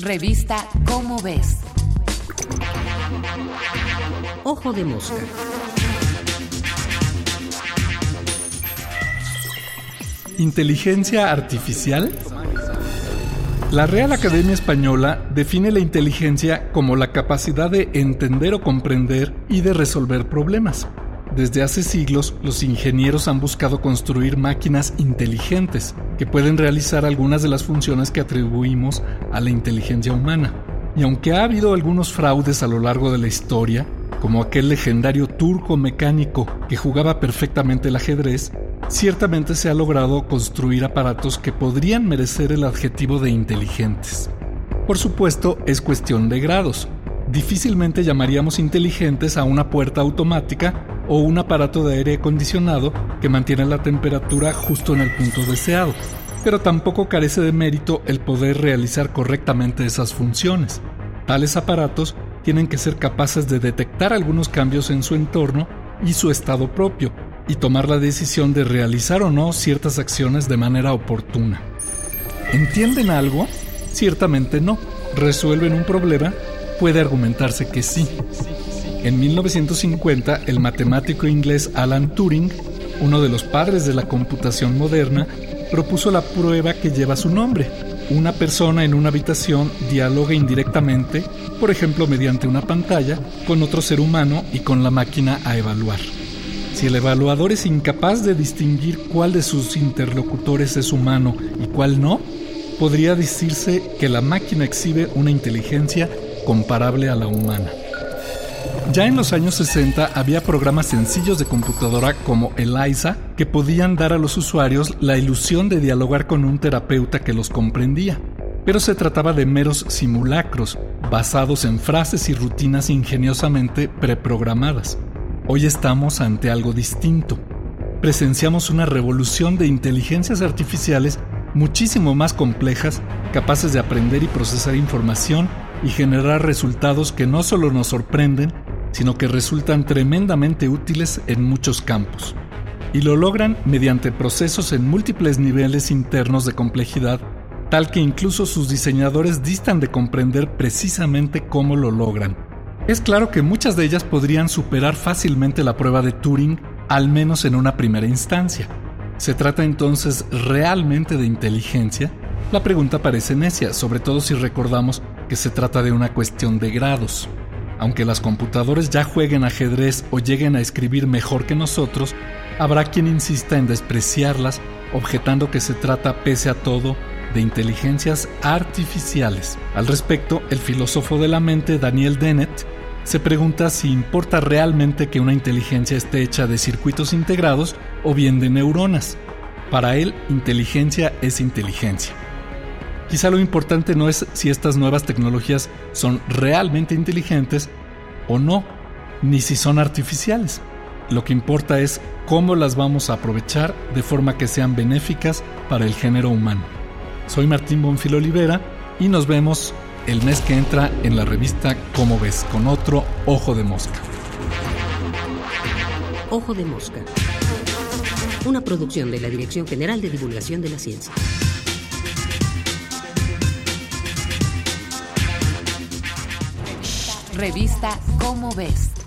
Revista Cómo ves. Ojo de mosca. ¿Inteligencia artificial? La Real Academia Española define la inteligencia como la capacidad de entender o comprender y de resolver problemas. Desde hace siglos, los ingenieros han buscado construir máquinas inteligentes que pueden realizar algunas de las funciones que atribuimos a la inteligencia humana. Y aunque ha habido algunos fraudes a lo largo de la historia, como aquel legendario turco mecánico que jugaba perfectamente el ajedrez, ciertamente se ha logrado construir aparatos que podrían merecer el adjetivo de inteligentes. Por supuesto, es cuestión de grados. Difícilmente llamaríamos inteligentes a una puerta automática o un aparato de aire acondicionado que mantiene la temperatura justo en el punto deseado, pero tampoco carece de mérito el poder realizar correctamente esas funciones. Tales aparatos tienen que ser capaces de detectar algunos cambios en su entorno y su estado propio, y tomar la decisión de realizar o no ciertas acciones de manera oportuna. ¿Entienden algo? Ciertamente no. ¿Resuelven un problema? Puede argumentarse que sí. En 1950, el matemático inglés Alan Turing, uno de los padres de la computación moderna, propuso la prueba que lleva su nombre. Una persona en una habitación dialoga indirectamente, por ejemplo mediante una pantalla, con otro ser humano y con la máquina a evaluar. Si el evaluador es incapaz de distinguir cuál de sus interlocutores es humano y cuál no, podría decirse que la máquina exhibe una inteligencia comparable a la humana. Ya en los años 60 había programas sencillos de computadora como ELIZA que podían dar a los usuarios la ilusión de dialogar con un terapeuta que los comprendía. Pero se trataba de meros simulacros, basados en frases y rutinas ingeniosamente preprogramadas. Hoy estamos ante algo distinto. Presenciamos una revolución de inteligencias artificiales muchísimo más complejas, capaces de aprender y procesar información y generar resultados que no solo nos sorprenden, sino que resultan tremendamente útiles en muchos campos. Y lo logran mediante procesos en múltiples niveles internos de complejidad, tal que incluso sus diseñadores distan de comprender precisamente cómo lo logran. Es claro que muchas de ellas podrían superar fácilmente la prueba de Turing, al menos en una primera instancia. ¿Se trata entonces realmente de inteligencia? La pregunta parece necia, sobre todo si recordamos que se trata de una cuestión de grados. Aunque las computadoras ya jueguen ajedrez o lleguen a escribir mejor que nosotros, habrá quien insista en despreciarlas, objetando que se trata, pese a todo, de inteligencias artificiales. Al respecto, el filósofo de la mente Daniel Dennett se pregunta si importa realmente que una inteligencia esté hecha de circuitos integrados o bien de neuronas. Para él, inteligencia es inteligencia. Quizá lo importante no es si estas nuevas tecnologías son realmente inteligentes o no, ni si son artificiales. Lo que importa es cómo las vamos a aprovechar de forma que sean benéficas para el género humano. Soy Martín Bonfil Olivera y nos vemos el mes que entra en la revista Cómo ves con otro Ojo de Mosca. Ojo de Mosca. Una producción de la Dirección General de Divulgación de la Ciencia. Revista Cómo ves.